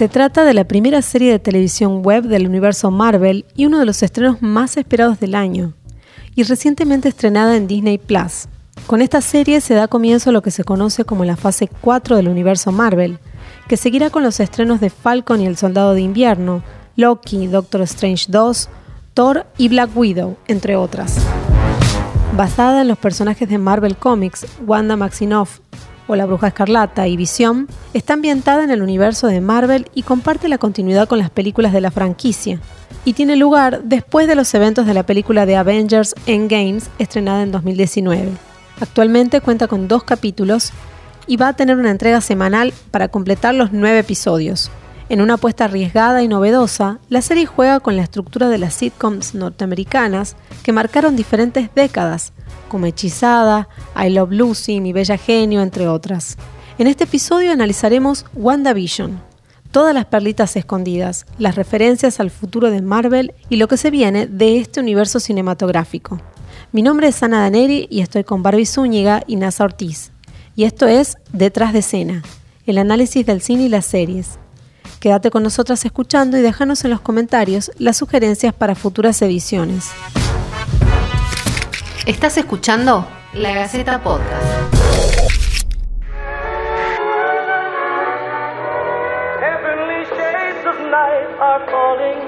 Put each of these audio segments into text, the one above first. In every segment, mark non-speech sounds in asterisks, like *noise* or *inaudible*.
Se trata de la primera serie de televisión web del universo Marvel y uno de los estrenos más esperados del año, y recientemente estrenada en Disney Plus. Con esta serie se da comienzo a lo que se conoce como la fase 4 del universo Marvel, que seguirá con los estrenos de Falcon y el Soldado de Invierno, Loki, Doctor Strange 2, Thor y Black Widow, entre otras. Basada en los personajes de Marvel Comics, Wanda Maximoff o La Bruja Escarlata y Visión, está ambientada en el universo de Marvel y comparte la continuidad con las películas de la franquicia, y tiene lugar después de los eventos de la película de Avengers Endgames estrenada en 2019. Actualmente cuenta con dos capítulos y va a tener una entrega semanal para completar los nueve episodios. En una apuesta arriesgada y novedosa, la serie juega con la estructura de las sitcoms norteamericanas que marcaron diferentes décadas, como Hechizada, I Love Lucy, Mi Bella Genio, entre otras. En este episodio analizaremos WandaVision, todas las perlitas escondidas, las referencias al futuro de Marvel y lo que se viene de este universo cinematográfico. Mi nombre es Ana Daneri y estoy con Barbie Zúñiga y Nasa Ortiz. Y esto es Detrás de Escena, el análisis del cine y las series. Quédate con nosotras escuchando y déjanos en los comentarios las sugerencias para futuras ediciones. ¿Estás escuchando? La Gaceta Podcast. Heavenly shades of night are falling.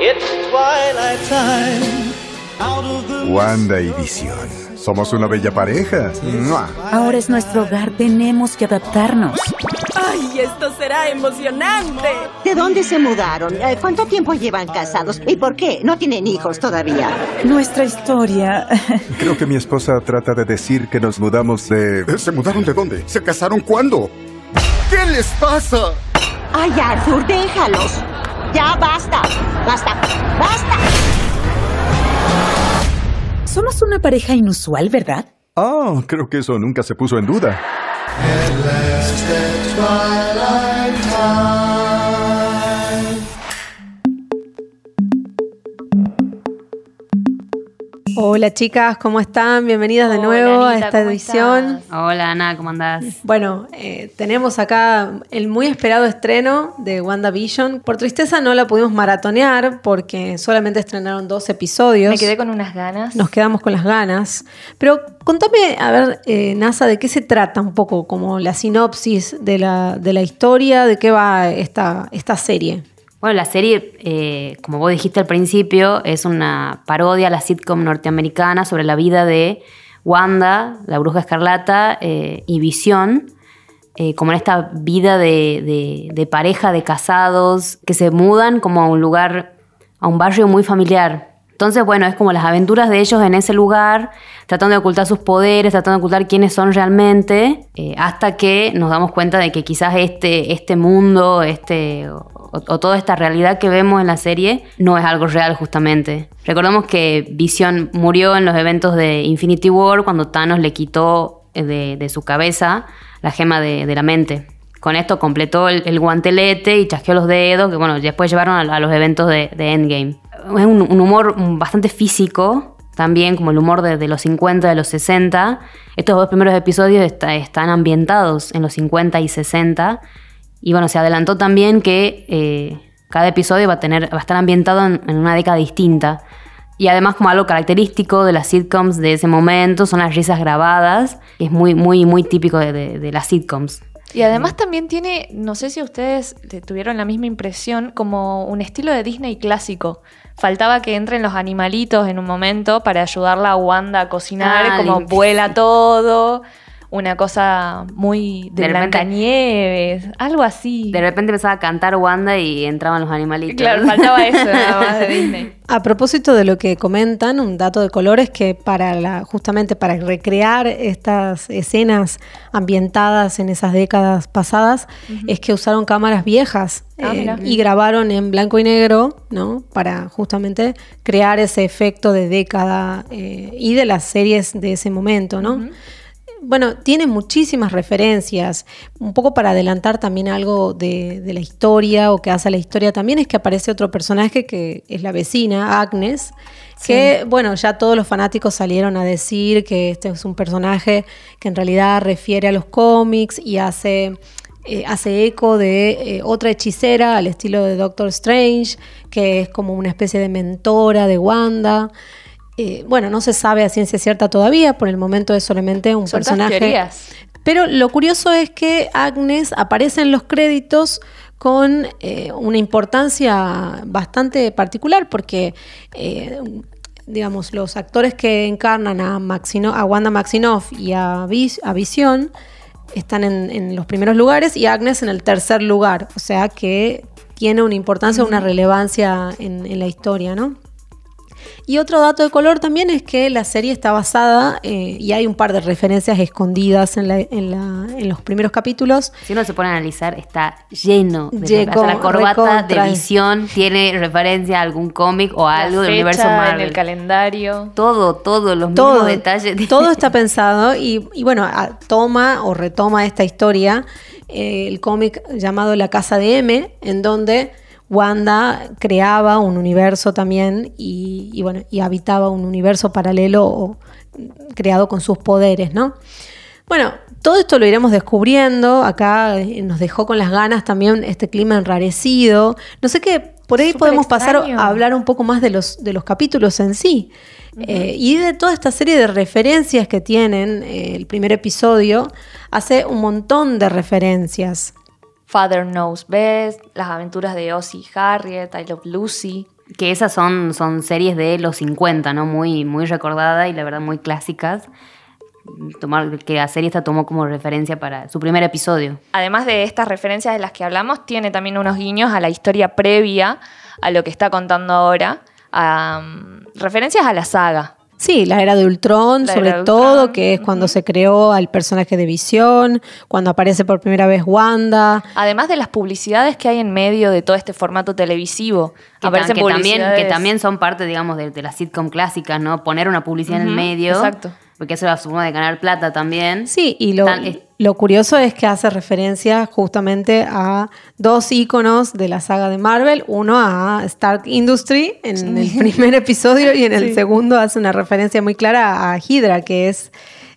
It's twilight time. Out of the Wanda y Visión. Somos una bella pareja. ¡Mua! Ahora es nuestro hogar, tenemos que adaptarnos. ¡Ay, esto será emocionante! ¿De dónde se mudaron? Eh, ¿Cuánto tiempo llevan casados? ¿Y por qué? ¿No tienen hijos todavía? Nuestra historia. Creo que mi esposa trata de decir que nos mudamos de... ¿Se mudaron de dónde? ¿Se casaron cuándo? ¿Qué les pasa? Ay, Arthur, déjalos. Ya basta. Basta. Basta. Somos una pareja inusual, ¿verdad? Oh, creo que eso nunca se puso en duda. Twilight time. Hola chicas, ¿cómo están? Bienvenidas de Hola, nuevo a esta ¿cómo edición. estás? Hola Ana, ¿cómo andás? Bueno, eh, tenemos acá el muy esperado estreno de WandaVision. Por tristeza no la pudimos maratonear porque solamente estrenaron dos episodios. Me quedé con unas ganas. Nos quedamos con las ganas. Pero contame, a ver, eh, NASA, ¿de qué se trata un poco como la sinopsis de la, de la historia? ¿De qué va esta, esta serie? Bueno, la serie, eh, como vos dijiste al principio, es una parodia a la sitcom norteamericana sobre la vida de Wanda, la bruja escarlata eh, y Visión, eh, como en esta vida de, de- de pareja, de casados, que se mudan como a un lugar, a un barrio muy familiar. Entonces, bueno, es como las aventuras de ellos en ese lugar, tratando de ocultar sus poderes, tratando de ocultar quiénes son realmente, eh, hasta que nos damos cuenta de que quizás este, este mundo, este, o, toda esta realidad que vemos en la serie no es algo real justamente. Recordemos que Vision murió en los eventos de Infinity War cuando Thanos le quitó eh, de, de su cabeza la gema de la mente. Con esto completó el, el guantelete y chasqueó los dedos, que bueno, después llevaron a, los eventos de, de Endgame. Es un, humor bastante físico, también como el humor de, los 50, de los 60. Estos dos primeros episodios está- están ambientados en los 50 y 60. Y bueno, se adelantó también que eh, cada episodio va a, tener, va a estar ambientado en, una década distinta. Y además como algo característico de las sitcoms de ese momento son las risas grabadas. Es muy, muy, muy típico de las sitcoms. Y además también tiene, no sé si ustedes te- tuvieron la misma impresión, como un estilo de Disney clásico. Faltaba que entren los animalitos en un momento para ayudarla a Wanda a cocinar, Ah, como vuela todo. Una cosa muy de, De repente- algo así. De repente empezaba a cantar Wanda y entraban los animalitos. Claro, faltaba eso *laughs* nada más de Disney. A propósito de lo que comentan, un dato de color es que para la, justamente para recrear estas escenas ambientadas en esas décadas pasadas, es que usaron cámaras viejas Ah, eh, y grabaron en blanco y negro, ¿no? Para justamente crear ese efecto de década eh, y de las series de ese momento, ¿no? Bueno, tiene muchísimas referencias. Un poco para adelantar también algo de, de la historia o que hace la historia también es que aparece otro personaje que es la vecina, Agnes, que bueno, ya todos los fanáticos salieron a decir que este es un personaje que en realidad refiere a los cómics y hace eh, hace eco de eh, otra hechicera al estilo de Doctor Strange, que es como una especie de mentora de Wanda. Eh, bueno, no se sabe a ciencia cierta todavía, por el momento es solamente un Son personaje. Pero lo curioso es que Agnes aparece en los créditos con eh, una importancia bastante particular, porque, eh, digamos, los actores que encarnan a, Maxino- a Wanda Maximoff y a, Vis- a Visión están en, en los primeros lugares y Agnes en el tercer lugar, o sea que tiene una importancia, una relevancia en, en la historia, ¿no? Y otro dato de color también es que la serie está basada, eh, y hay un par de referencias escondidas en, la- en la- en los primeros capítulos. Si uno se pone a analizar, está lleno de hasta la corbata de visión tiene referencia a algún cómic o a La algo del fecha universo en Marvel. el calendario. todo, todo, los Todo, mismos detalles. todo está *laughs* pensado y, y bueno, toma o retoma esta historia eh, el cómic llamado La Casa de M, en donde Wanda creaba un universo también y, y bueno, y habitaba un universo paralelo o, creado con sus poderes, ¿no? Bueno, todo esto lo iremos descubriendo. Acá eh, nos dejó con las ganas también este clima enrarecido. No sé qué, por ahí Súper podemos pasar a hablar un poco más de los, de los capítulos en sí. Eh, y de toda esta serie de referencias que tienen, eh, el primer episodio hace un montón de referencias. Father Knows Best, Las aventuras de Ozzy y Harriet, I Love Lucy. Que esas son, son series de los 50, ¿no? Muy, muy recordadas y la verdad muy clásicas. Tomar, que la serie esta tomó como referencia para su primer episodio. Además de estas referencias de las que hablamos, tiene también unos guiños a la historia previa a lo que está contando ahora. a, um, referencias a la saga. Sí, la era de Ultron, La sobre de todo, Ultron, que es cuando se creó al personaje de Visión, cuando aparece por primera vez Wanda. Además de las publicidades que hay en medio de todo este formato televisivo. Que, Aparecen que también, que también son parte, digamos, de, de las sitcom clásicas, ¿no? Poner una publicidad en el medio. exacto. Porque eso es la forma de ganar plata también. Sí, y lo, Tan- es- lo curioso es que hace referencia justamente a dos íconos de la saga de Marvel. Uno a Stark Industry en el primer episodio y en el segundo hace una referencia muy clara a Hydra, que es,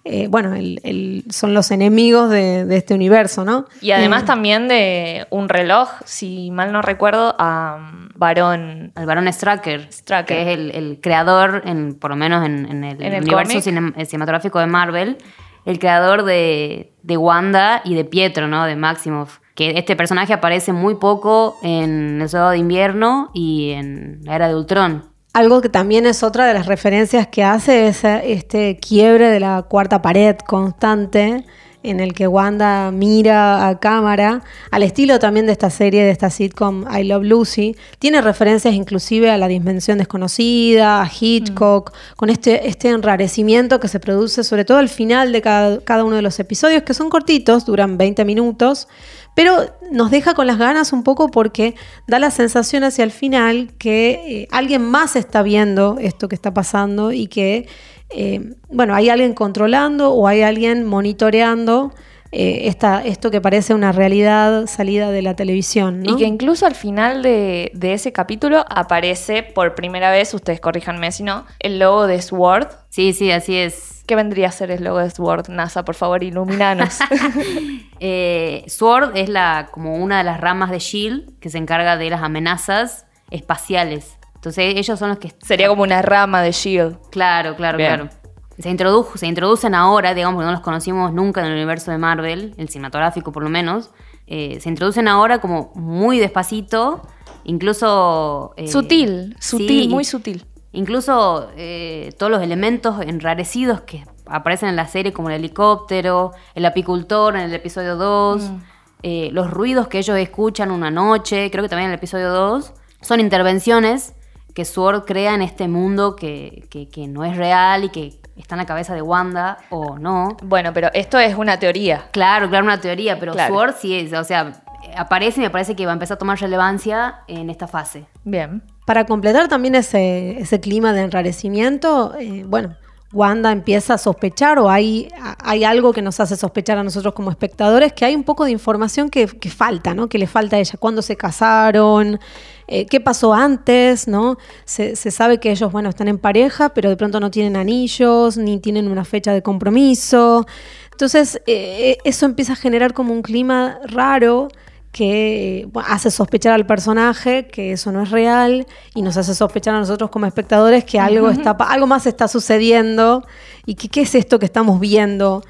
eh, bueno, el- el- son los enemigos de, de este universo, ¿no? Y además Eh, también de un reloj, si mal no recuerdo, a um, Varón. al varón Stracker, Stracker. que es el, el creador, en, por lo menos en, en el, En el universo eh, cinematográfico de Marvel, el creador de, de Wanda y de Pietro, ¿no? De Maximoff. Que este personaje aparece muy poco en El Soldado de Invierno y en la Era de Ultron. Algo que también es otra de las referencias que hace es eh, este quiebre de la cuarta pared constante en el que Wanda mira a cámara, al estilo también de esta serie, de esta sitcom I Love Lucy. Tiene referencias inclusive a la dimensión desconocida, a Hitchcock, con este, este enrarecimiento que se produce sobre todo al final de cada, cada uno de los episodios, que son cortitos, duran 20 minutos, pero nos deja con las ganas un poco porque da la sensación hacia el final que eh, alguien más está viendo esto que está pasando y que, eh, bueno, hay alguien controlando o hay alguien monitoreando eh, esta, esto que parece una realidad salida de la televisión. ¿no? Y que incluso al final de, de ese capítulo aparece por primera vez, ustedes corríjanme si no, el logo de SWORD. Sí, sí, así es. ¿Qué vendría a ser el logo de SWORD? NASA, por favor, iluminanos. *laughs* Eh, SWORD es la, como una de las ramas de SHIELD que se encarga de las amenazas espaciales. Entonces ellos son los que... Sería como una rama de SHIELD. Claro, claro, Bien. claro. Se, introdujo, se introducen ahora, digamos, porque no los conocimos nunca en el universo de Marvel, el cinematográfico por lo menos. Eh, se introducen ahora como muy despacito, incluso... eh, sutil, sutil, sí, muy sutil. Incluso eh, todos los elementos enrarecidos que aparecen en la serie, como el helicóptero, el apicultor en el episodio 2, Mm. los ruidos que ellos escuchan una noche, creo que también en el episodio 2, son intervenciones que Sword crea en este mundo que, que- que no es real y que está en la cabeza de Wanda o no. Bueno, pero esto es una teoría. Claro, claro, una teoría, pero Claro. Sword sí es, o sea, aparece y me parece que va a empezar a tomar relevancia en esta fase. Bien. Para completar también ese, ese clima de enrarecimiento, eh, bueno, Wanda empieza a sospechar o hay, hay algo que nos hace sospechar a nosotros como espectadores, que hay un poco de información que, falta, ¿no? Que le falta a ella. ¿Cuándo se casaron? Eh, ¿Qué pasó antes? ¿no? Se, sabe que ellos, bueno, están en pareja, pero de pronto no tienen anillos, ni tienen una fecha de compromiso. Entonces, eh, eso empieza a generar como un clima raro que bueno, hace sospechar al personaje que eso no es real y nos hace sospechar a nosotros como espectadores que algo, está, algo más está sucediendo y que qué es esto que estamos viendo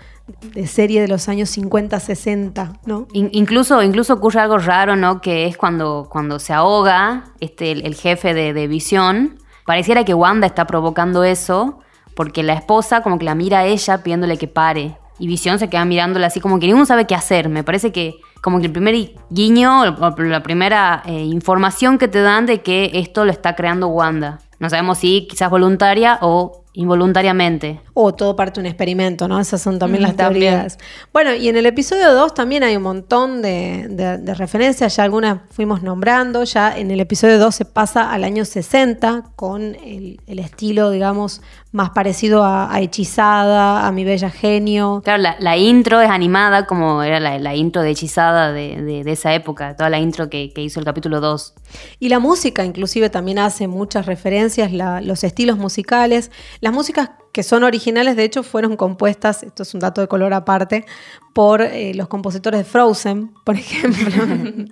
de serie de los años 50, 60, ¿no? In- incluso, incluso ocurre algo raro, ¿no? Que es cuando, cuando se ahoga este, el, el jefe de, de Visión. Pareciera que Wanda está provocando eso, porque la esposa como que la mira a ella pidiéndole que pare. Y Visión se queda mirándola así como que ninguno sabe qué hacer. Me parece que como que el primer guiño, o la primera eh, información que te dan de que esto lo está creando Wanda. No sabemos si quizás voluntaria o involuntariamente. O todo parte de un experimento, ¿no? Esas son también Mm, las también. teorías. Bueno, y en el episodio 2 también hay un montón de, de- de referencias, ya algunas fuimos nombrando, ya en el episodio 2 se pasa al año 60 con el, el estilo, digamos, más parecido a, a Hechizada, a Mi Bella Genio. Claro, la, la intro es animada como era la, la intro de Hechizada de, de- de esa época, toda la intro que, que hizo el capítulo 2. Y la música inclusive también hace muchas referencias, la- los estilos musicales. Las músicas que son originales, de hecho, fueron compuestas, esto es un dato de color aparte, por eh, los compositores de Frozen, por *laughs* ejemplo.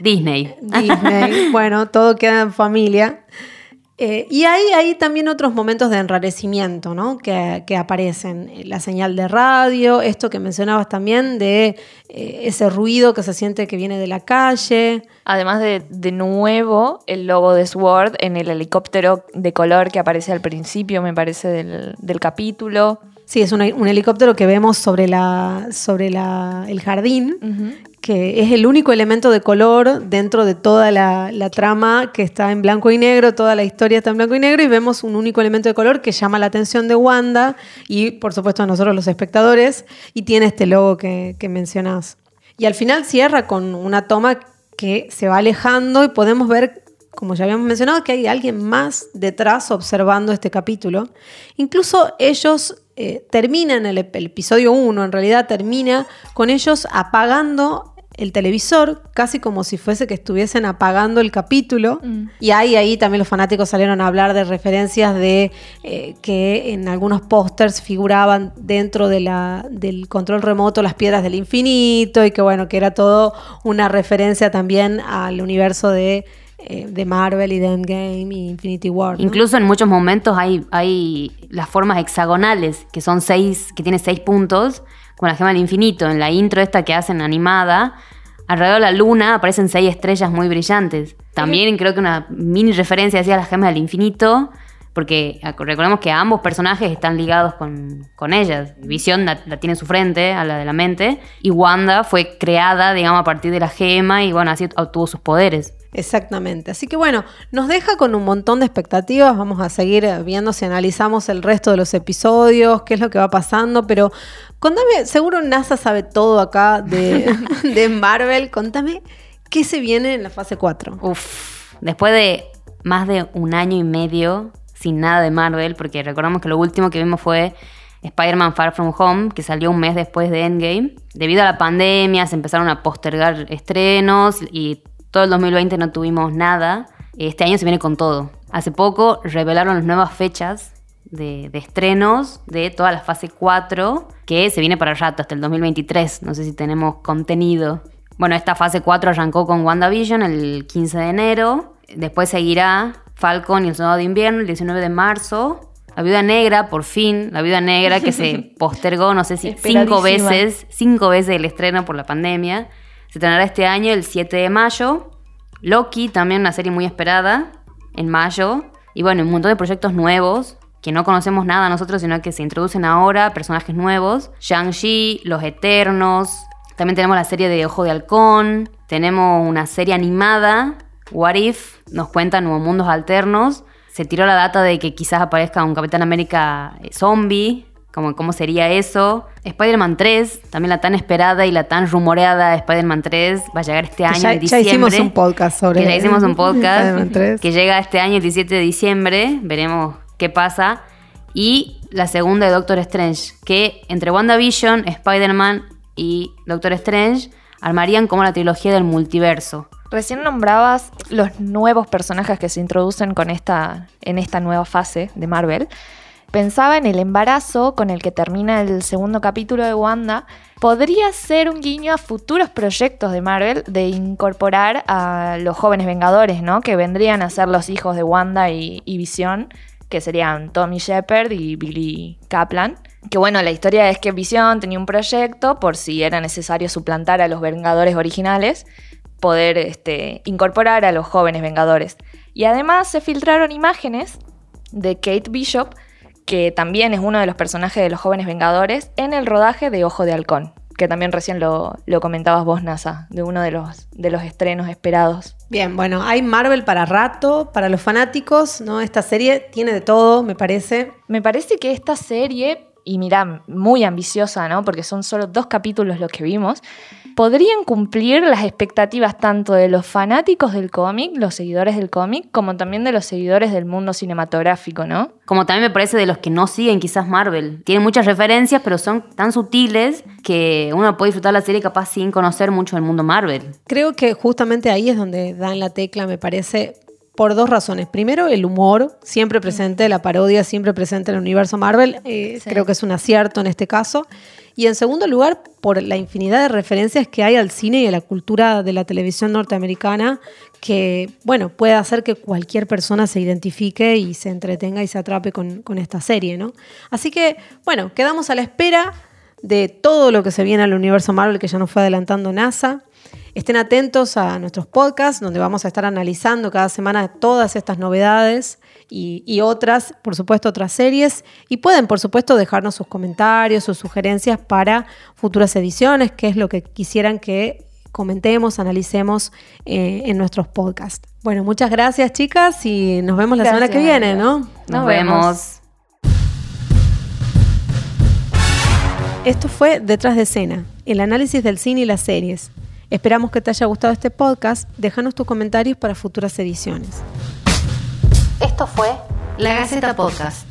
Disney. Disney. bueno, todo queda en familia. Eh, y hay, hay también otros momentos de enrarecimiento, ¿no? Que, que aparecen. Eh, La señal de radio, esto que mencionabas también, de eh, ese ruido que se siente que viene de la calle. Además de, de nuevo, el logo de Sword en el helicóptero de color que aparece al principio, me parece, del, del capítulo. Sí, es un helicóptero que vemos sobre, la, sobre la- el jardín, que es el único elemento de color dentro de toda la, trama que está en blanco y negro, toda la historia está en blanco y negro, y vemos un único elemento de color que llama la atención de Wanda y, por supuesto, a nosotros los espectadores, y tiene este logo que, que mencionás. Y al final cierra con una toma que se va alejando y podemos ver como ya habíamos mencionado, que hay alguien más detrás observando este capítulo. Incluso ellos eh, terminan el, el episodio 1, en realidad termina con ellos apagando el televisor, casi como si fuese que estuviesen apagando el capítulo. Y ahí, ahí también los fanáticos salieron a hablar de referencias de eh, que en algunos pósters figuraban dentro de la, del control remoto las piedras del infinito y que bueno, que era todo una referencia también al universo de, eh, de Marvel y de Endgame y Infinity War. ¿no? Incluso en muchos momentos hay, hay las formas hexagonales, que son seis, que tiene seis puntos, con la gema del infinito. En la intro esta que hacen animada, alrededor de la luna aparecen seis estrellas muy brillantes. También creo que una mini referencia hacia las gemas del infinito, porque recordemos que ambos personajes están ligados con, con ellas. Visión la, la tiene en su frente, a la de la mente, y Wanda fue creada, digamos, a partir de la gema y bueno, así obtuvo sus poderes. Exactamente. Así que bueno, nos deja con un montón de expectativas. Vamos a seguir eh, viendo si analizamos el resto de los episodios, qué es lo que va pasando. Pero contame, seguro NASA sabe todo acá de, *laughs* de Marvel. Contame qué se viene en la fase 4. Uf, después de más de un año y medio sin nada de Marvel, porque recordamos que lo último que vimos fue Spider-Man Far From Home, que salió un mes después de Endgame. Debido a la pandemia se empezaron a postergar estrenos y todo el 2020 no tuvimos nada. Este año se viene con todo. Hace poco revelaron las nuevas fechas de, de estrenos de toda la fase 4, que se viene para rato, hasta el 2023. No sé si tenemos contenido. Bueno, esta fase 4 arrancó con WandaVision el 15 de enero. Después seguirá Falcon y el Soldado de Invierno el 19 de marzo. La Viuda Negra, por fin, la Viuda Negra que se *laughs* postergó, no sé si cinco veces, cinco veces el estreno por la pandemia. Se estrenará este año el 7 de mayo. Loki, también una serie muy esperada, en mayo. Y bueno, un montón de proyectos nuevos que no conocemos nada nosotros, sino que se introducen ahora, personajes nuevos. Shang-Chi, Los Eternos. También tenemos la serie de Ojo de Halcón. Tenemos una serie animada, What If, nos cuenta nuevos mundos alternos. Se tiró la data de que quizás aparezca un Capitán América eh, zombie, como cómo sería eso. Spider-Man 3, también la tan esperada y la tan rumoreada Spider-Man 3, va a llegar este Que año ya, en ya diciembre. hicimos un podcast sobre Que ya hicimos un *laughs* podcast Spider-Man 3. que llega este año el 17 de diciembre. Veremos qué pasa. Y la segunda de Doctor Strange, que entre WandaVision, Spider-Man y Doctor Strange armarían como la trilogía del multiverso. Recién nombrabas los nuevos personajes que se introducen con esta, en esta nueva fase de Marvel. Pensaba en el embarazo con el que termina el segundo capítulo de Wanda. Podría ser un guiño a futuros proyectos de Marvel de incorporar a los jóvenes Vengadores, ¿no? Que vendrían a ser los hijos de Wanda y, Visión, que serían Tommy Shepard y Billy Kaplan. Que bueno, la historia es que Visión tenía un proyecto por si era necesario suplantar a los Vengadores originales, poder este, incorporar a los jóvenes Vengadores. Y además se filtraron imágenes de Kate Bishop, que también es uno de los personajes de los jóvenes Vengadores, en el rodaje de Ojo de Halcón, que también recién lo, lo comentabas vos, NASA, de uno de los, de los estrenos esperados. Bien, bueno, hay Marvel para rato, para los fanáticos, ¿no? Esta serie tiene de todo, me parece. Me parece que esta serie, y mirá, muy ambiciosa, ¿no? Porque son solo dos capítulos los que vimos, podrían cumplir las expectativas tanto de los fanáticos del cómic, los seguidores del cómic, como también de los seguidores del mundo cinematográfico, ¿no? Como también me parece de los que no siguen quizás Marvel. Tienen muchas referencias, pero son tan sutiles que uno puede disfrutar la serie capaz sin conocer mucho del mundo Marvel. Creo que justamente ahí es donde dan la tecla, me parece, por dos razones. Primero, el humor, siempre presente, la parodia siempre presente en el universo Marvel. eh, Sí. Creo que es un acierto en este caso. Y en segundo lugar, por la infinidad de referencias que hay al cine y a la cultura de la televisión norteamericana, que, bueno, puede hacer que cualquier persona se identifique y se entretenga y se atrape con, con esta serie, ¿no? Así que, bueno, quedamos a la espera de todo lo que se viene al universo Marvel que ya nos fue adelantando NASA. Estén atentos a nuestros podcasts, donde vamos a estar analizando cada semana todas estas novedades y, y otras, por supuesto, otras series. Y pueden, por supuesto, dejarnos sus comentarios, sus sugerencias para futuras ediciones, qué es lo que quisieran que comentemos, analicemos eh, en nuestros podcasts. Bueno, muchas gracias, chicas, y nos vemos la semana que viene, ¿no? Nos, Nos vemos. Esto fue Detrás de escena, el análisis del cine y las series. Esperamos que te haya gustado este podcast. Déjanos tus comentarios para futuras ediciones. Esto fue La Gaceta Podcast.